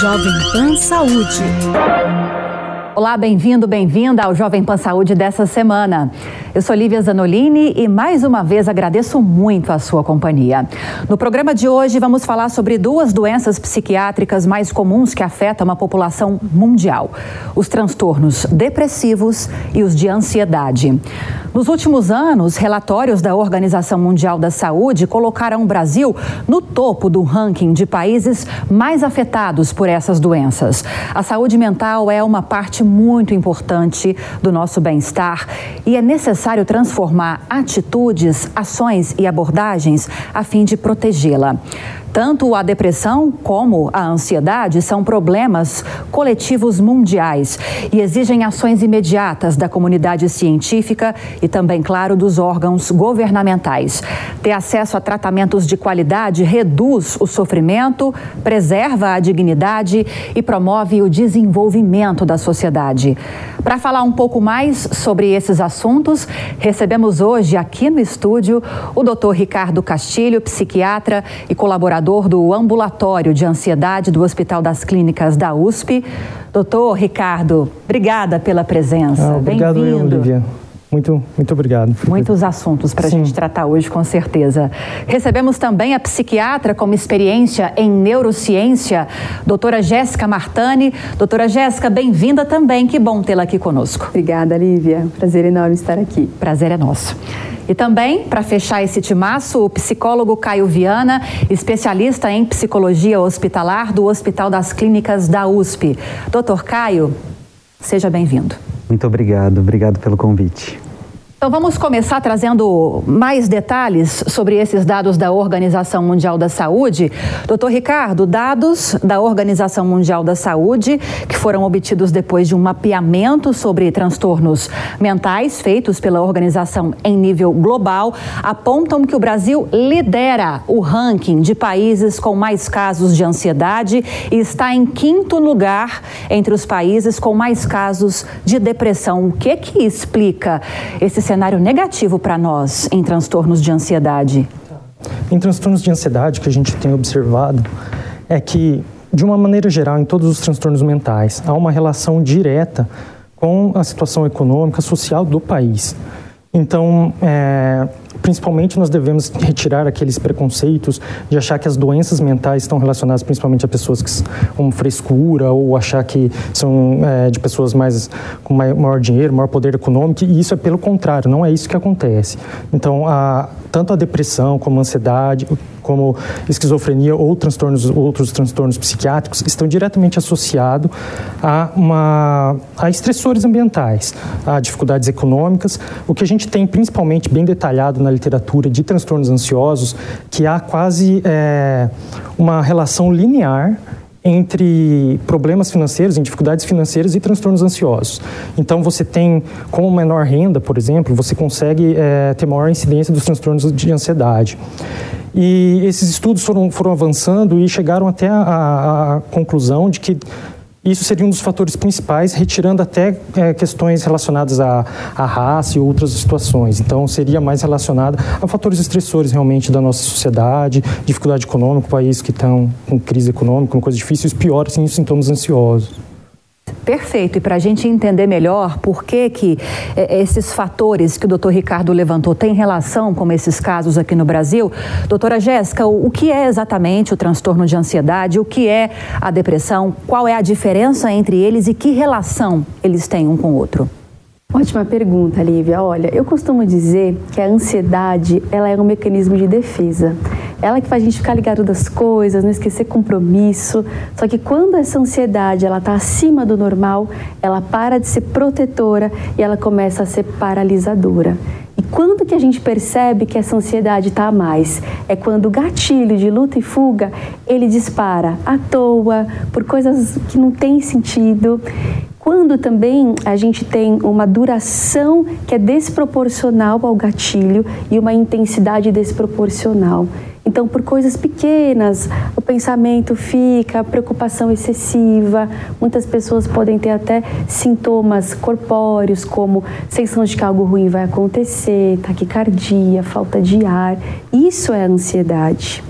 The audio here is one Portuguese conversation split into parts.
Jovem Pan Saúde. Olá, bem-vindo, bem-vinda ao Jovem Pan Saúde dessa semana. Eu sou Lívia Zanolini e mais uma vez agradeço muito a sua companhia. No programa de hoje vamos falar sobre duas doenças psiquiátricas mais comuns que afetam a população mundial: os transtornos depressivos e os de ansiedade. Nos últimos anos, relatórios da Organização Mundial da Saúde colocaram o Brasil no topo do ranking de países mais afetados por essas doenças. A saúde mental é uma parte muito importante do nosso bem-estar e é necessário necessário transformar atitudes, ações e abordagens a fim de protegê-la. Tanto a depressão como a ansiedade são problemas coletivos mundiais e exigem ações imediatas da comunidade científica e também, claro, dos órgãos governamentais. Ter acesso a tratamentos de qualidade reduz o sofrimento, preserva a dignidade e promove o desenvolvimento da sociedade. Para falar um pouco mais sobre esses assuntos, recebemos hoje aqui no estúdio o Dr. Ricardo Castilho, psiquiatra e colaborador do Ambulatório de Ansiedade do Hospital das Clínicas da USP. Doutor Ricardo, obrigada pela presença. Ah, obrigado, Olivia. Muito, muito obrigado. Muitos assuntos para a gente tratar hoje, com certeza. Recebemos também a psiquiatra com experiência em neurociência, doutora Jéssica Martani. Doutora Jéssica, bem-vinda também. Que bom tê-la aqui conosco. Obrigada, Lívia. Prazer enorme estar aqui. Prazer é nosso. E também, para fechar esse timaço, o psicólogo Caio Viana, especialista em psicologia hospitalar do Hospital das Clínicas da USP. Doutor Caio, seja bem-vindo. Muito obrigado, obrigado pelo convite. Então vamos começar trazendo mais detalhes sobre esses dados da Organização Mundial da Saúde. Doutor Ricardo, dados da Organização Mundial da Saúde que foram obtidos depois de um mapeamento sobre transtornos mentais feitos pela organização em nível global apontam que o Brasil lidera o ranking de países com mais casos de ansiedade e está em quinto lugar entre os países com mais casos de depressão. O que que explica esse cenário negativo para nós em transtornos de ansiedade? Em transtornos de ansiedade, que a gente tem observado é que, de uma maneira geral, em todos os transtornos mentais, há uma relação direta com a situação econômica, social do país. Então, é, principalmente nós devemos retirar aqueles preconceitos de achar que as doenças mentais estão relacionadas principalmente a pessoas que com frescura ou achar que são é, de pessoas mais com maior dinheiro, maior poder econômico e isso é pelo contrário, não é isso que acontece. Então, a, tanto a depressão como a ansiedade, como esquizofrenia ou transtornos, outros transtornos psiquiátricos estão diretamente associados a, uma, a estressores ambientais, a dificuldades econômicas. O que a gente tem principalmente bem detalhado na literatura de transtornos ansiosos, que há quase é, uma relação linear entre problemas financeiros, em dificuldades financeiras e transtornos ansiosos. Então, você tem, com menor renda, por exemplo, você consegue é, ter maior incidência dos transtornos de ansiedade. E esses estudos foram, foram avançando e chegaram até a, a, conclusão de que isso seria um dos fatores principais, retirando até é, questões relacionadas à, raça e outras situações. Então, seria mais relacionada a fatores estressores realmente da nossa sociedade, dificuldade econômica, países que estão com crise econômica, com coisas difíceis, piores, sim, sintomas ansiosos. Perfeito. E para a gente entender melhor por que, que é, esses fatores que o doutor Ricardo levantou têm relação com esses casos aqui no Brasil, doutora Jéssica, o, o que é exatamente o transtorno de ansiedade? O que é a depressão? Qual é a diferença entre eles e que relação eles têm um com o outro? Ótima pergunta, Lívia. Olha, eu costumo dizer que a ansiedade ela é um mecanismo de defesa. Ela que faz a gente ficar ligado das coisas, não esquecer compromisso. Só que quando essa ansiedade ela está acima do normal, ela para de ser protetora e ela começa a ser paralisadora. E quando que a gente percebe que essa ansiedade está a mais? É quando o gatilho de luta e fuga ele dispara à toa, por coisas que não têm sentido quando também a gente tem uma duração que é desproporcional ao gatilho e uma intensidade desproporcional. Então, por coisas pequenas, o pensamento fica, a preocupação excessiva. Muitas pessoas podem ter até sintomas corpóreos, como sensação de que algo ruim vai acontecer, taquicardia, falta de ar. Isso é ansiedade.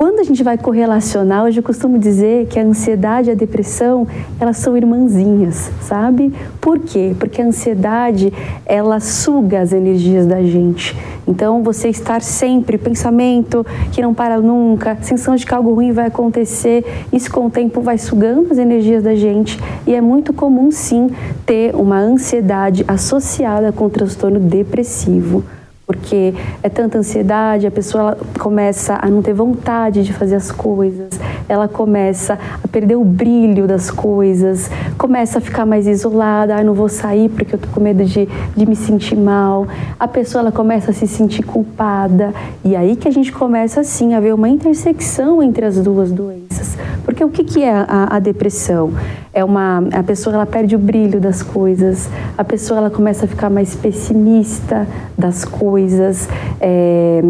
Quando gente vai correlacionar, hoje eu costumo dizer que a ansiedade e a depressão, elas são irmãzinhas, sabe? Por quê? Porque a ansiedade, ela suga as energias da gente. Então, você estar sempre, pensamento que não para nunca, sensação de que algo ruim vai acontecer, isso com o tempo vai sugando as energias da gente e é muito comum, sim, ter uma ansiedade associada com o transtorno depressivo porque é tanta ansiedade, a pessoa começa a não ter vontade de fazer as coisas, ela começa a perder o brilho das coisas, começa a ficar mais isolada, ah, não vou sair porque eu tô com medo de, de me sentir mal. A pessoa ela começa a se sentir culpada e aí que a gente começa assim a ver uma intersecção entre as duas doenças. Porque o que, que é a, a depressão? é uma a pessoa ela perde o brilho das coisas a pessoa ela começa a ficar mais pessimista das coisas é,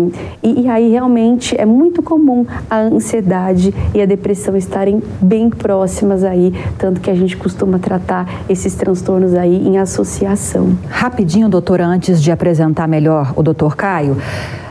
e, e, aí realmente é muito comum a ansiedade e a depressão estarem bem próximas aí tanto que a gente costuma tratar esses transtornos aí em associação rapidinho doutora antes de apresentar melhor o doutor Caio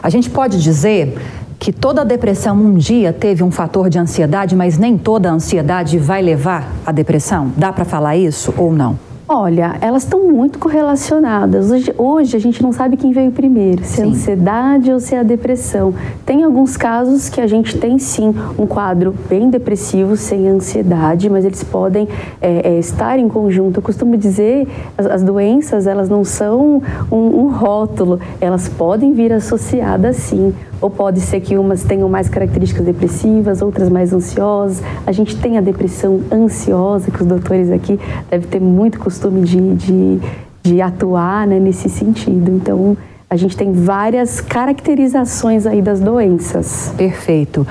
a gente pode dizer que toda depressão um dia teve um fator de ansiedade, mas nem toda ansiedade vai levar à depressão? Dá para falar isso ou não? Olha, elas estão muito correlacionadas. Hoje, hoje, a gente não sabe quem veio primeiro, se é a ansiedade ou se é a depressão. Tem alguns casos que a gente tem sim um quadro bem depressivo sem ansiedade, mas eles podem é, é, estar em conjunto. Eu costumo dizer, as, as doenças elas não são um, um rótulo, elas podem vir associadas sim ou pode ser que umas tenham mais características depressivas, outras mais ansiosas. A gente tem a depressão ansiosa, que os doutores aqui devem ter muito costume de, de, de atuar né, nesse sentido. Então, a gente tem várias caracterizações aí das doenças. Perfeito.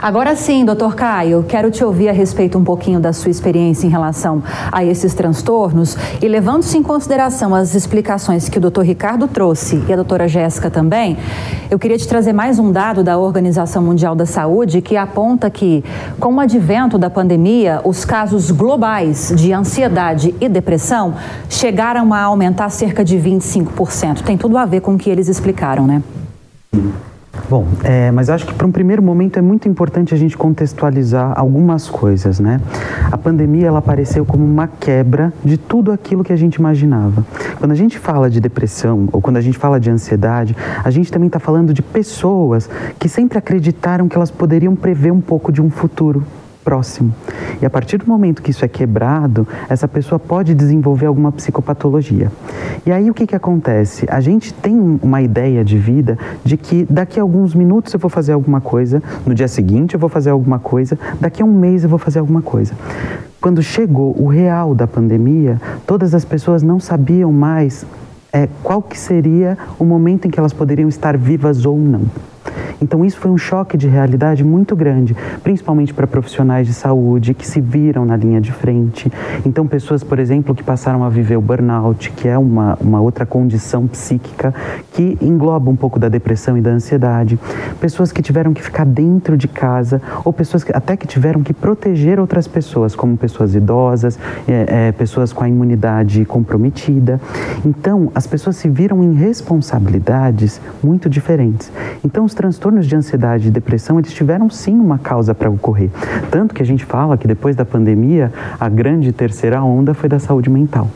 Agora sim, doutor Caio, quero te ouvir a respeito um pouquinho da sua experiência em relação a esses transtornos e levando-se em consideração as explicações que o doutor Ricardo trouxe e a doutora Jéssica também, eu queria te trazer mais um dado da Organização Mundial da Saúde que aponta que, com o advento da pandemia, os casos globais de ansiedade e depressão chegaram a aumentar cerca de 25%. Tem tudo a ver com que eles explicaram, né? Bom, é, mas acho que para um primeiro momento é muito importante a gente contextualizar algumas coisas, né? A pandemia ela apareceu como uma quebra de tudo aquilo que a gente imaginava. Quando a gente fala de depressão ou quando a gente fala de ansiedade, a gente também está falando de pessoas que sempre acreditaram que elas poderiam prever um pouco de um futuro próximo. E a partir do momento que isso é quebrado, essa pessoa pode desenvolver alguma psicopatologia. E aí o que, que acontece? A gente tem uma ideia de vida de que daqui a alguns minutos eu vou fazer alguma coisa, no dia seguinte eu vou fazer alguma coisa, daqui a um mês eu vou fazer alguma coisa. Quando chegou o real da pandemia, todas as pessoas não sabiam mais é, qual que seria o momento em que elas poderiam estar vivas ou não. Então isso foi um choque de realidade muito grande, principalmente para profissionais de saúde que se viram na linha de frente. Então pessoas, por exemplo, que passaram a viver o burnout, que é uma, uma outra condição psíquica que engloba um pouco da depressão e da ansiedade. Pessoas que tiveram que ficar dentro de casa ou pessoas que, até que tiveram que proteger outras pessoas, como pessoas idosas, é, é, pessoas com a imunidade comprometida. Então as pessoas se viram em responsabilidades muito diferentes. Então os transtornos de ansiedade e depressão, eles tiveram sim uma causa para ocorrer. Tanto que a gente fala que depois da pandemia, a grande terceira onda foi da saúde mental.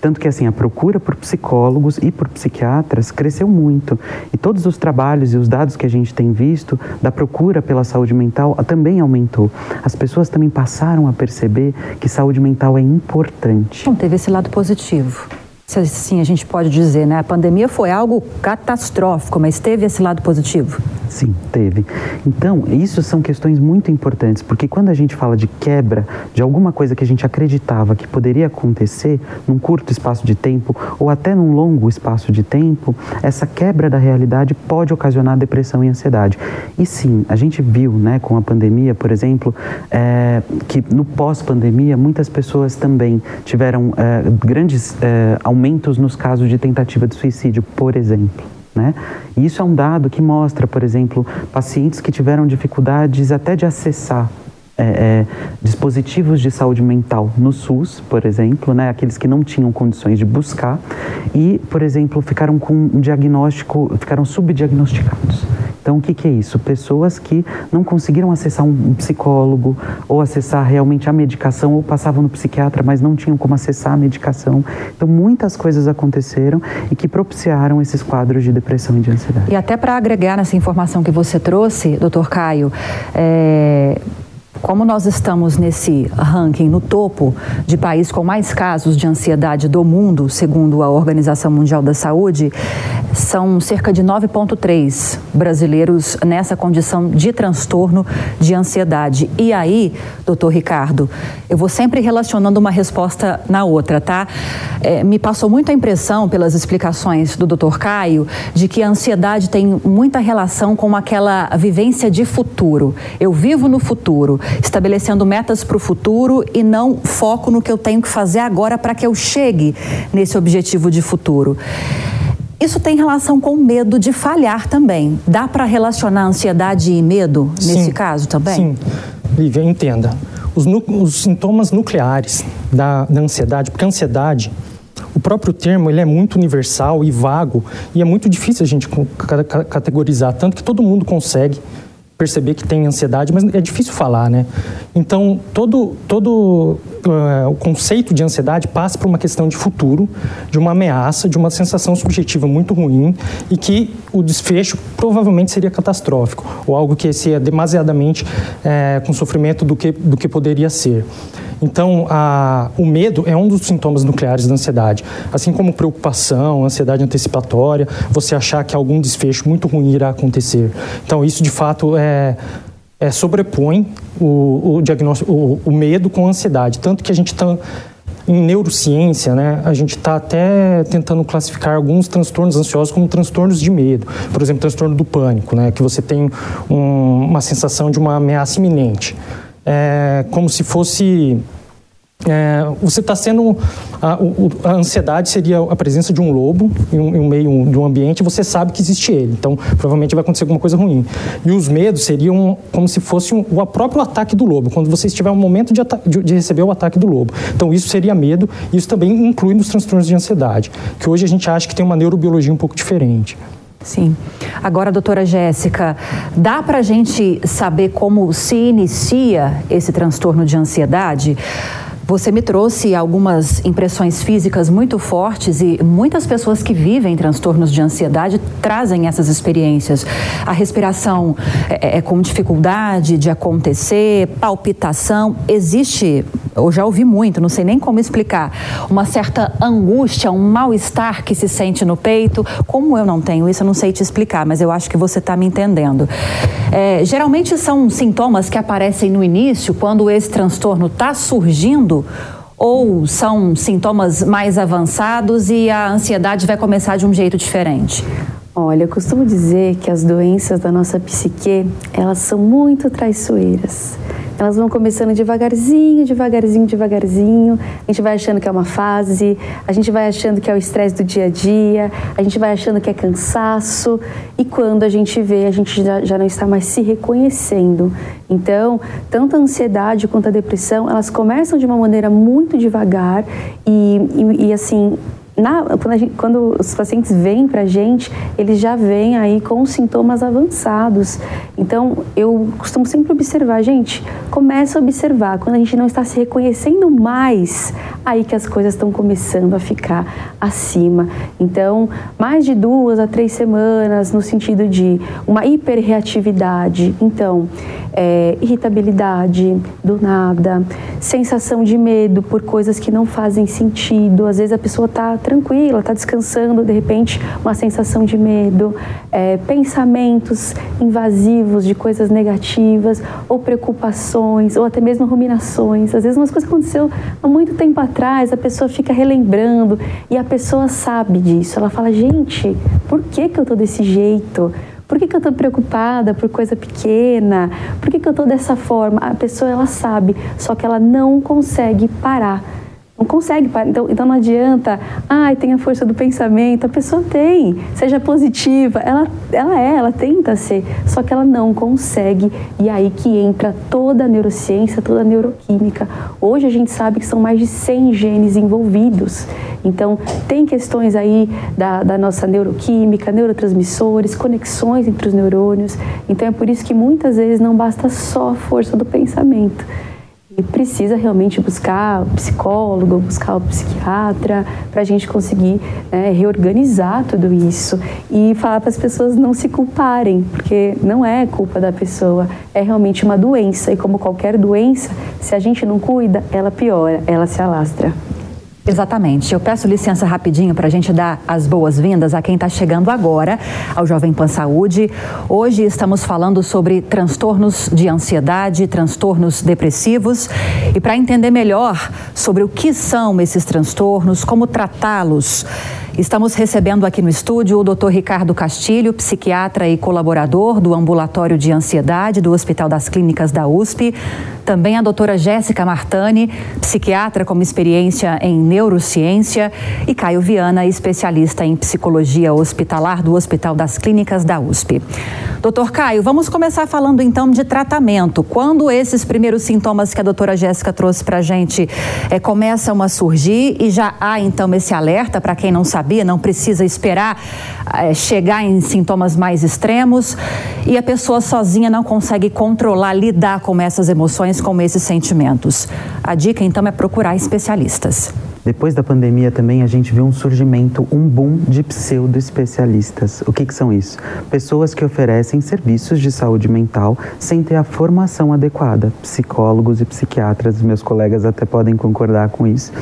Tanto que assim, a procura por psicólogos e por psiquiatras cresceu muito. E todos os trabalhos e os dados que a gente tem visto da procura pela saúde mental também aumentou. As pessoas também passaram a perceber que saúde mental é importante. Não teve esse lado positivo se assim a gente pode dizer, né? A pandemia foi algo catastrófico, mas teve esse lado positivo. Sim, teve. Então, isso são questões muito importantes, porque quando a gente fala de quebra de alguma coisa que a gente acreditava que poderia acontecer num curto espaço de tempo ou até num longo espaço de tempo, essa quebra da realidade pode ocasionar depressão e ansiedade. E sim, a gente viu, né, com a pandemia, por exemplo, é, que no pós-pandemia muitas pessoas também tiveram é, grandes é, aumentos nos casos de tentativa de suicídio, por exemplo. Né? Isso é um dado que mostra, por exemplo, pacientes que tiveram dificuldades até de acessar é, é, dispositivos de saúde mental no SUS, por exemplo, né, aqueles que não tinham condições de buscar e, por exemplo, ficaram com um diagnóstico, ficaram subdiagnosticados. Então, o que, que é isso? Pessoas que não conseguiram acessar um psicólogo ou acessar realmente a medicação ou passavam no psiquiatra, mas não tinham como acessar a medicação. Então, muitas coisas aconteceram e que propiciaram esses quadros de depressão e de ansiedade. E até para agregar nessa informação que você trouxe, doutor Caio, é, como nós estamos nesse ranking no topo de país com mais casos de ansiedade do mundo, segundo a Organização Mundial da Saúde, são cerca de 9,3 brasileiros nessa condição de transtorno de ansiedade. E aí, doutor Ricardo, eu vou sempre relacionando uma resposta na outra, tá? É, me passou muito a impressão, pelas explicações do doutor Caio, de que a ansiedade tem muita relação com aquela vivência de futuro. Eu vivo no futuro estabelecendo metas para o futuro e não foco no que eu tenho que fazer agora para que eu chegue nesse objetivo de futuro. Isso tem relação com medo de falhar também. Dá para relacionar ansiedade e medo nesse sim, caso também? Sim. Lívia, entenda. Os, os sintomas nucleares da, da ansiedade, porque a ansiedade o próprio termo ele é muito universal e vago e é muito difícil a gente categorizar, tanto que todo mundo consegue perceber que tem ansiedade, mas é difícil falar, né? Então, todo, todo uh, o conceito de ansiedade passa por uma questão de futuro, de uma ameaça, de uma sensação subjetiva muito ruim e que o desfecho provavelmente seria catastrófico, ou algo que seria demasiadamente é, com sofrimento do que, do que poderia ser. Então, a, o medo é um dos sintomas nucleares da ansiedade. Assim como preocupação, ansiedade antecipatória, você achar que algum desfecho muito ruim irá acontecer. Então, isso de fato é, é sobrepõe o, o diagnóstico, o, o, medo com a ansiedade. Tanto que a gente está em neurociência, né, a gente está até tentando classificar alguns transtornos ansiosos como transtornos de medo. Por exemplo, transtorno do pânico, né, que você tem um, uma sensação de uma ameaça iminente é, como se fosse é, você está sendo. A, a, ansiedade seria a presença de um lobo em um, em um meio de um ambiente, você sabe que existe ele, então provavelmente vai acontecer alguma coisa ruim. E os medos seriam como se fosse um, o próprio ataque do lobo, quando você estiver no momento de, de, de, receber o ataque do lobo. Então isso seria medo, isso também inclui nos transtornos de ansiedade, que hoje a gente acha que tem uma neurobiologia um pouco diferente. Sim. Agora, doutora Jéssica, dá para a gente saber como se inicia esse transtorno de ansiedade? Você me trouxe algumas impressões físicas muito fortes e muitas pessoas que vivem transtornos de ansiedade trazem essas experiências. A respiração é, é com dificuldade de acontecer, palpitação. Existe, eu já ouvi muito, não sei nem como explicar, uma certa angústia, um mal-estar que se sente no peito. Como eu não tenho isso, eu não sei te explicar, mas eu acho que você está me entendendo. É, geralmente são sintomas que aparecem no início, quando esse transtorno está surgindo ou são sintomas mais avançados e a ansiedade vai começar de um jeito diferente? Olha, eu costumo dizer que as doenças da nossa psique, elas são muito traiçoeiras. Elas vão começando devagarzinho, devagarzinho, devagarzinho. A gente vai achando que é uma fase, a gente vai achando que é o estresse do dia a dia, a gente vai achando que é cansaço. E quando a gente vê, a gente já, já não está mais se reconhecendo. Então, tanto a ansiedade quanto a depressão, elas começam de uma maneira muito devagar e, e, e assim, na, quando, gente, quando, os pacientes vêm para a gente, eles já vêm aí com sintomas avançados. Então, eu costumo sempre observar, gente, começa a observar, quando a gente não está se reconhecendo mais, aí que as coisas estão começando a ficar acima. Então, mais de duas a três semanas, no sentido de uma hiperreatividade. Então, é, irritabilidade do nada, sensação de medo por coisas que não fazem sentido. Às vezes a pessoa está tranquila, está descansando, de repente uma sensação de medo, é, pensamentos invasivos de coisas negativas, ou preocupações, ou até mesmo ruminações. Às vezes umas coisas aconteceu há muito tempo atrás, a pessoa fica relembrando e a pessoa sabe disso. Ela fala, gente, por que, que eu estou desse jeito? Por que, que eu estou preocupada por coisa pequena? Por que, que eu estou dessa forma? A pessoa ela sabe, só que ela não consegue parar Não consegue. Então, então não adianta, ai, ah, tem a força do pensamento. A pessoa tem, seja positiva. Ela, ela é, ela tenta ser, só que ela não consegue. E aí que entra toda a neurociência, toda a neuroquímica. Hoje a gente sabe que são mais de 100 genes envolvidos. Então, tem questões aí da, da nossa neuroquímica, neurotransmissores, conexões entre os neurônios. Então, é por isso que muitas vezes não basta só a força do pensamento precisa realmente buscar o psicólogo, buscar o psiquiatra, para a gente conseguir né, reorganizar tudo isso e falar para as pessoas não se culparem, porque não é culpa da pessoa, é realmente uma doença e como qualquer doença, se a gente não cuida, ela piora, ela se alastra. Exatamente. Eu peço licença rapidinho para a gente dar as boas-vindas a quem está chegando agora ao Jovem Pan Saúde. Hoje estamos falando sobre transtornos de ansiedade, transtornos depressivos. E para entender melhor sobre o que são esses transtornos, como tratá-los, Estamos recebendo aqui no estúdio o Dr. Ricardo Castilho, psiquiatra e colaborador do Ambulatório de Ansiedade do Hospital das Clínicas da USP. Também a doutora Jéssica Martani, psiquiatra com experiência em neurociência. E Caio Viana, especialista em psicologia hospitalar do Hospital das Clínicas da USP. Doutor Caio, vamos começar falando então de tratamento. Quando esses primeiros sintomas que a doutora Jéssica trouxe para a gente é, começam a surgir e já há então esse alerta para quem não sabia, não precisa esperar é, chegar em sintomas mais extremos e a pessoa sozinha não consegue controlar, lidar com essas emoções, com esses sentimentos. A dica então é procurar especialistas. Depois da pandemia também a gente viu um surgimento, um boom de pseudo-especialistas. O que, que são isso? Pessoas que oferecem serviços de saúde mental sem ter a formação adequada. Psicólogos e psiquiatras, meus colegas até podem concordar com isso.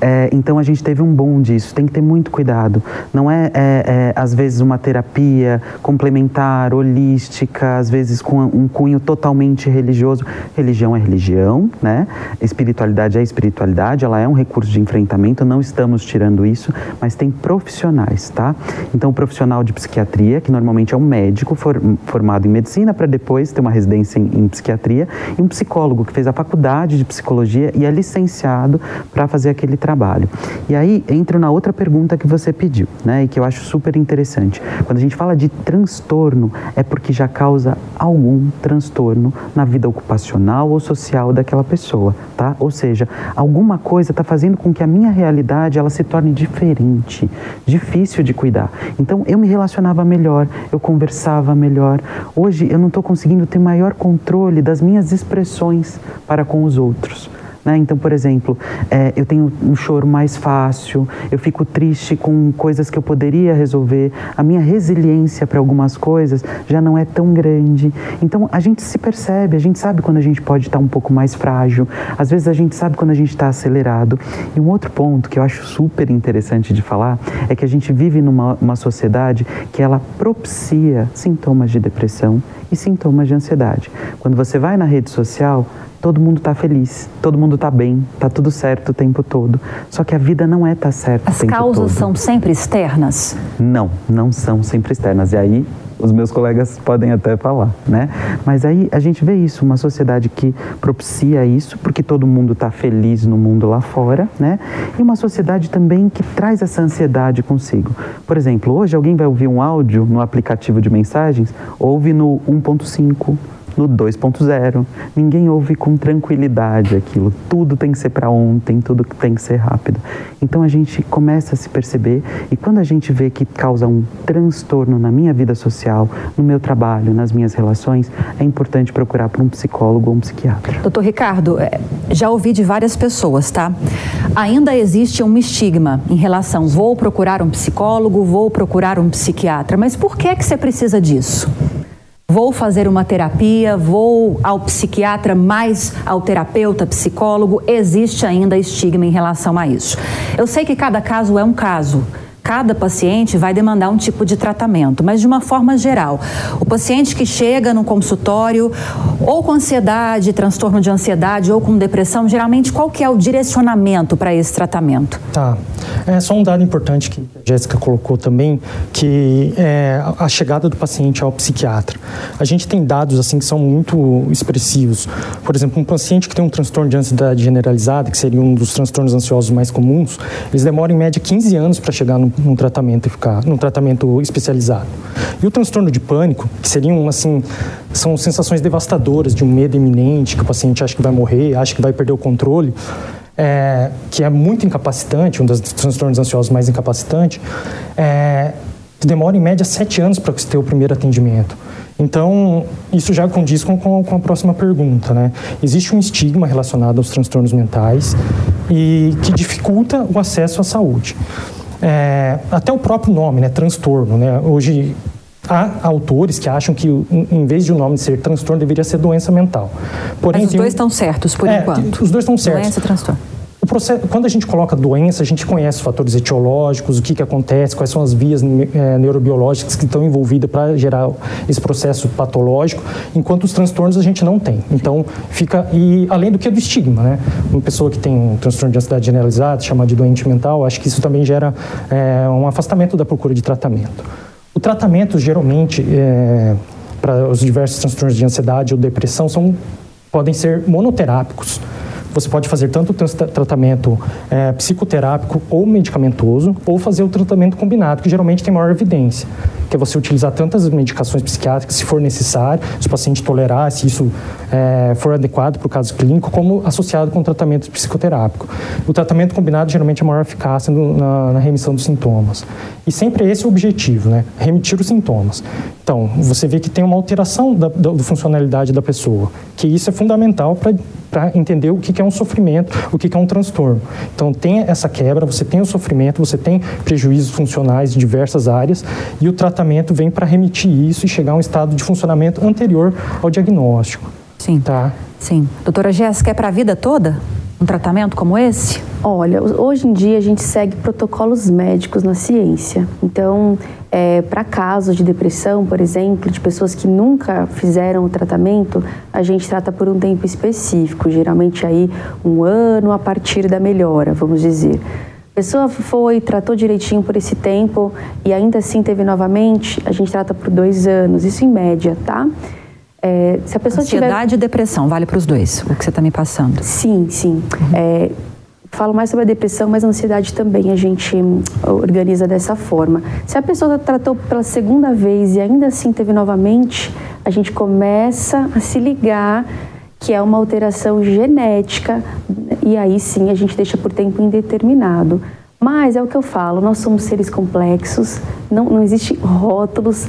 É, então a gente teve um boom disso, tem que ter muito cuidado. Não é, é, é às vezes uma terapia complementar, holística, às vezes com um cunho totalmente religioso. Religião é religião, né? Espiritualidade é espiritualidade, ela é um recurso de enfrentamento, não estamos tirando isso, mas tem profissionais, tá? Então, o profissional de psiquiatria, que normalmente é um médico for, formado em medicina para depois ter uma residência em, em, psiquiatria, e um psicólogo que fez a faculdade de psicologia e é licenciado para fazer aquele trabalho. E aí entro na outra pergunta que você pediu, né? E que eu acho super interessante. Quando a gente fala de transtorno, é porque já causa algum transtorno na vida ocupacional ou social daquela pessoa, tá? Ou seja, alguma coisa está fazendo com que a a minha realidade ela se torne diferente, difícil de cuidar. Então eu me relacionava melhor, eu conversava melhor. Hoje eu não estou conseguindo ter maior controle das minhas expressões para com os outros. Né? Então, por exemplo, é, eu tenho um choro mais fácil, eu fico triste com coisas que eu poderia resolver, a minha resiliência para algumas coisas já não é tão grande. Então, a gente se percebe, a gente sabe quando a gente pode estar um pouco mais frágil, às vezes a gente sabe quando a gente está acelerado. E um outro ponto que eu acho super interessante de falar é que a gente vive numa sociedade que ela propicia sintomas de depressão e sintomas de ansiedade. Quando você vai na rede social, todo mundo está feliz, todo mundo está bem, está tudo certo o tempo todo. Só que a vida não é estar tá certo As o tempo causas todo. são sempre externas? Não, não são sempre externas. E aí os meus colegas podem até falar, né? Mas aí a gente vê isso, uma sociedade que propicia isso, porque todo mundo está feliz no mundo lá fora, né? E uma sociedade também que traz essa ansiedade consigo. Por exemplo, hoje alguém vai ouvir um áudio no aplicativo de mensagens, ouve no 1.5 no 2.0. Ninguém ouve com tranquilidade aquilo. Tudo tem que ser para ontem, tudo tem que ser rápido. Então a gente começa a se perceber e quando a gente vê que causa um transtorno na minha vida social, no meu trabalho, nas minhas relações, é importante procurar por um psicólogo ou um psiquiatra. Doutor Ricardo, é, já ouvi de várias pessoas, tá? Ainda existe um estigma em relação, vou procurar um psicólogo, vou procurar um psiquiatra, mas por que é que você precisa disso? Vou fazer uma terapia, vou ao psiquiatra mais ao terapeuta, psicólogo. Existe ainda estigma em relação a isso. Eu sei que cada caso é um caso. Cada paciente vai demandar um tipo de tratamento, mas de uma forma geral, o paciente que chega no consultório ou com ansiedade, transtorno de ansiedade ou com depressão, geralmente qual que é o direcionamento para esse tratamento? Tá. É só um dado importante que a Jéssica colocou também, que é a chegada do paciente ao psiquiatra. A gente tem dados assim que são muito expressivos. Por exemplo, um paciente que tem um transtorno de ansiedade generalizada, que seria um dos transtornos ansiosos mais comuns, eles demoram em média 15 anos para chegar num, num tratamento eficaz, num tratamento especializado. E o transtorno de pânico, que seriam assim, são sensações devastadoras de um medo iminente, que o paciente acha que vai morrer, acha que vai perder o controle, é, que é muito incapacitante, um dos transtornos ansiosos mais incapacitantes, é, demora em média sete anos para ter o primeiro atendimento. Então, isso já condiz com, com, com, a próxima pergunta, né? Existe um estigma relacionado aos transtornos mentais e que dificulta o acesso à saúde. É, até o próprio nome, né? Transtorno, né? Hoje há autores que acham que, em vez de o nome ser transtorno, deveria ser doença mental. Porém, Mas os dois estão certos, por é, enquanto. Os dois estão certos. Doença e transtorno. Processo, quando a gente coloca doença, a gente conhece os fatores etiológicos, o que, que acontece, quais são as vias é, neurobiológicas que estão envolvidas para gerar esse processo patológico, enquanto os transtornos a gente não tem. Então, fica. E além do que do estigma, né? Uma pessoa que tem um transtorno de ansiedade generalizada, chamada de doente mental, acho que isso também gera é, um afastamento da procura de tratamento. O tratamento, geralmente, é, para os diversos transtornos de ansiedade ou depressão, são, podem ser monoterápicos. Você pode fazer tanto o tratamento é, psicoterápico ou medicamentoso, ou fazer o tratamento combinado, que geralmente tem maior evidência, que é você utilizar tantas medicações psiquiátricas, se for necessário, se o paciente tolerar, se isso é, for adequado para o caso clínico, como associado com o tratamento psicoterápico. O tratamento combinado geralmente é maior eficácia no, na, na, remissão dos sintomas. E sempre esse é o objetivo, né? Remitir os sintomas. Então, você vê que tem uma alteração da, da, da funcionalidade da pessoa, que isso é fundamental para entender o que, que é um sofrimento, o que, é um transtorno. Então, tem essa quebra, você tem o sofrimento, você tem prejuízos funcionais em diversas áreas, e o tratamento vem para remitir isso e chegar a um estado de funcionamento anterior ao diagnóstico. Sim. Tá? Sim. Doutora Jéssica, é para a vida toda? Um tratamento como esse? Olha, hoje em dia a gente segue protocolos médicos na ciência. Então, é, para casos de depressão, por exemplo, de pessoas que nunca fizeram o tratamento, a gente trata por um tempo específico, geralmente aí um ano a partir da melhora, vamos dizer. A pessoa foi, tratou direitinho por esse tempo e ainda assim teve novamente, a gente trata por dois anos, isso em média, tá? É, se a pessoa Ansiedade tiver... e depressão, vale para os dois, o que você está me passando. Sim, sim. Uhum. É, falo mais sobre a depressão, mas a ansiedade também a gente organiza dessa forma. Se a pessoa tratou pela segunda vez e ainda assim teve novamente, a gente começa a se ligar que é uma alteração genética e aí sim a gente deixa por tempo indeterminado. Mas é o que eu falo, nós somos seres complexos, não, não existe rótulos,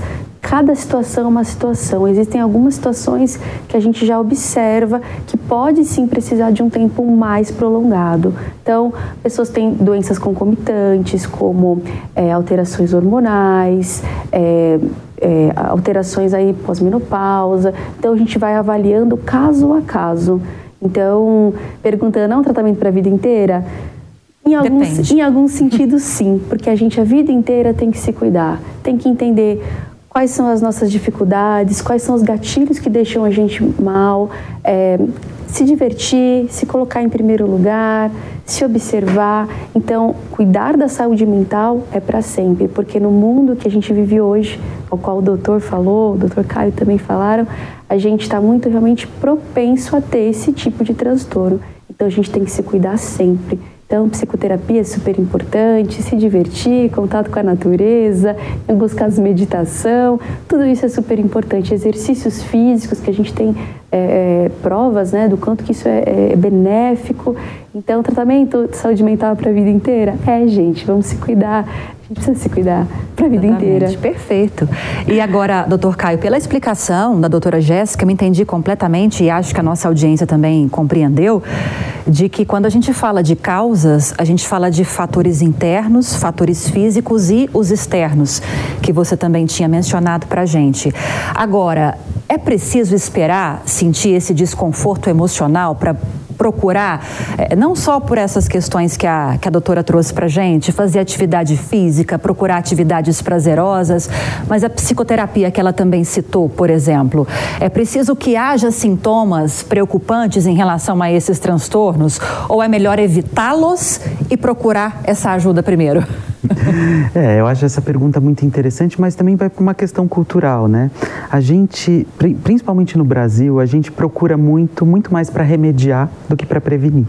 cada situação é uma situação. Existem algumas situações que a gente já observa que pode sim precisar de um tempo mais prolongado. Então, pessoas têm doenças concomitantes, como é, alterações hormonais, é, é, alterações aí pós-menopausa. Então, a gente vai avaliando caso a caso. Então, perguntando, é um tratamento para a vida inteira? Em alguns, em alguns sentidos, sim, porque a gente a vida inteira tem que se cuidar, tem que entender quais são as nossas dificuldades, quais são os gatilhos que deixam a gente mal, é, se divertir, se colocar em primeiro lugar, se observar. Então, cuidar da saúde mental é para sempre, porque no mundo que a gente vive hoje, ao qual o doutor falou, o doutor Caio também falaram, a gente está muito realmente propenso a ter esse tipo de transtorno. Então, a gente tem que se cuidar sempre. Então, psicoterapia é super importante, se divertir, contato com a natureza, em alguns casos meditação, tudo isso é super importante. Exercícios físicos, que a gente tem é, é, provas né, do quanto que isso é, é benéfico. Então, tratamento de saúde mental para a vida inteira? É, gente, vamos se cuidar, a gente precisa se cuidar para a vida inteira. Perfeito. E agora, doutor Caio, pela explicação da doutora Jéssica, eu me entendi completamente e acho que a nossa audiência também compreendeu de que quando a gente fala de causas, a gente fala de fatores internos, fatores físicos e os externos, que você também tinha mencionado para a gente. Agora, é preciso esperar sentir esse desconforto emocional para procurar, é, não só por essas questões que a, que a doutora trouxe para gente, fazer atividade física, procurar atividades prazerosas, mas a psicoterapia que ela também citou, por exemplo, é preciso que haja sintomas preocupantes em relação a esses transtornos ou é melhor evitá-los e procurar essa ajuda primeiro? É, eu acho essa pergunta muito interessante, mas também vai para uma questão cultural, né? A gente, principalmente no Brasil, a gente procura muito, muito mais para remediar do que para prevenir.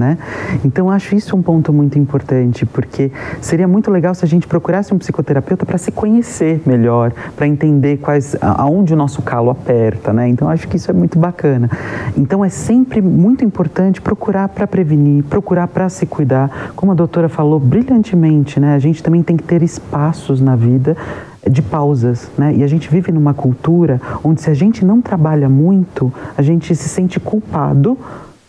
Né? Então acho isso um ponto muito importante, porque seria muito legal se a gente procurasse um psicoterapeuta para se conhecer melhor, para entender quais aonde o nosso calo aperta, né? Então acho que isso é muito bacana. Então é sempre muito importante procurar para prevenir, procurar para se cuidar. Como a doutora falou brilhantemente, né? A gente também tem que ter espaços na vida de pausas, né? E a gente vive numa cultura onde se a gente não trabalha muito, a gente se sente culpado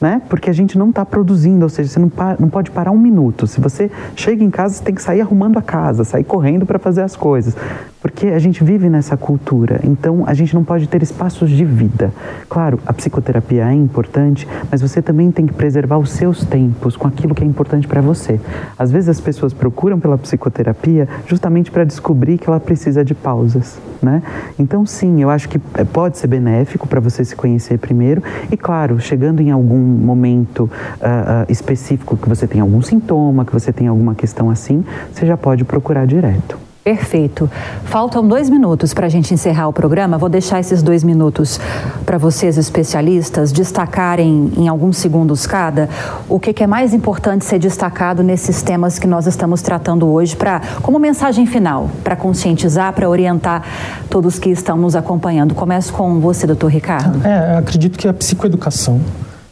né? Porque a gente não está produzindo, ou seja, você não, para, não pode parar um minuto. Se você chega em casa, você tem que sair arrumando a casa, sair correndo para fazer as coisas. Porque a gente vive nessa cultura, então a gente não pode ter espaços de vida. Claro, a psicoterapia é importante, mas você também tem que preservar os seus tempos com aquilo que é importante para você. Às vezes as pessoas procuram pela psicoterapia justamente para descobrir que ela precisa de pausas, né? Então sim, eu acho que é, pode ser benéfico para você se conhecer primeiro e claro, chegando em algum momento uh, uh, específico que você tem algum sintoma, que você tem alguma questão assim, você já pode procurar direto. Perfeito. Faltam dois minutos para a gente encerrar o programa. Vou deixar esses dois minutos para vocês, especialistas, destacarem em alguns segundos cada o que, que, é mais importante ser destacado nesses temas que nós estamos tratando hoje, para como mensagem final, para conscientizar, para orientar todos que estão nos acompanhando. Começo com você, doutor Ricardo. É, acredito que a psicoeducação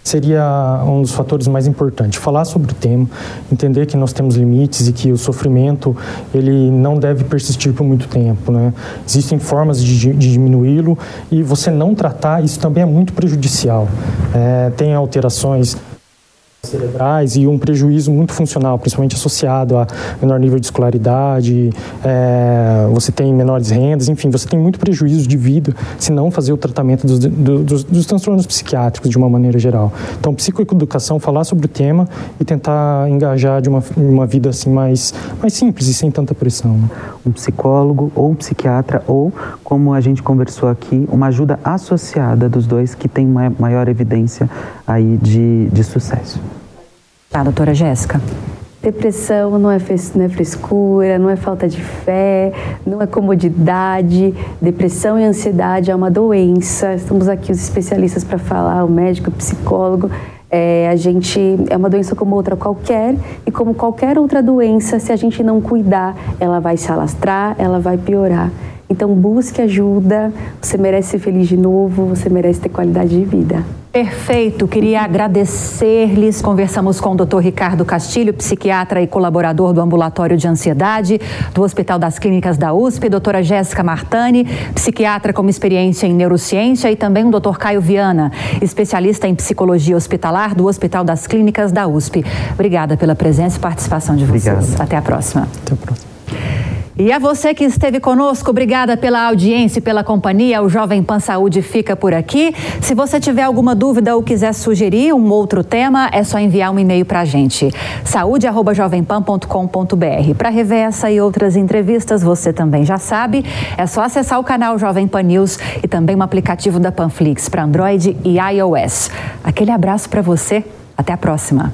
seria um dos fatores mais importantes. Falar sobre o tema, entender que nós temos limites e que o sofrimento ele não deve persistir por muito tempo. Né? Existem formas de, de diminuí-lo e você não tratar isso também é muito prejudicial. É, tem alterações cerebrais e um prejuízo muito funcional, principalmente associado a menor nível de escolaridade, é, você tem menores rendas, enfim, você tem muito prejuízo de vida se não fazer o tratamento dos, dos, dos transtornos psiquiátricos de uma maneira geral. Então, psicoeducação, falar sobre o tema e tentar engajar de uma, uma vida assim mais, mais simples e sem tanta pressão. Né? Um psicólogo ou um psiquiatra ou, como a gente conversou aqui, uma ajuda associada dos dois que tem maior evidência aí de, de sucesso. Tá, doutora Jéssica. Depressão não é, não é frescura, não é falta de fé, não é comodidade. Depressão e ansiedade é uma doença. Estamos aqui os especialistas para falar, o médico, o psicólogo. É, a gente é uma doença como outra qualquer e como qualquer outra doença, se a gente não cuidar, ela vai se alastrar, ela vai piorar. Então busque ajuda, você merece ser feliz de novo, você merece ter qualidade de vida. Perfeito, queria agradecer-lhes. Conversamos com o Dr. Ricardo Castilho, psiquiatra e colaborador do Ambulatório de Ansiedade do Hospital das Clínicas da USP, doutora Jéssica Martani, psiquiatra com experiência em neurociência, e também o Dr. Caio Viana, especialista em psicologia hospitalar do Hospital das Clínicas da USP. Obrigada pela presença e participação de vocês. Obrigado. Até a próxima. Até a próxima. E a você que esteve conosco, obrigada pela audiência e pela companhia. O Jovem Pan Saúde fica por aqui. Se você tiver alguma dúvida ou quiser sugerir um outro tema, é só enviar um e-mail para a gente. saúde.jovempan.com.br. Para rever essa e outras entrevistas, você também já sabe, é só acessar o canal Jovem Pan News e também o aplicativo da Panflix para Android e iOS. Aquele abraço para você. Até a próxima.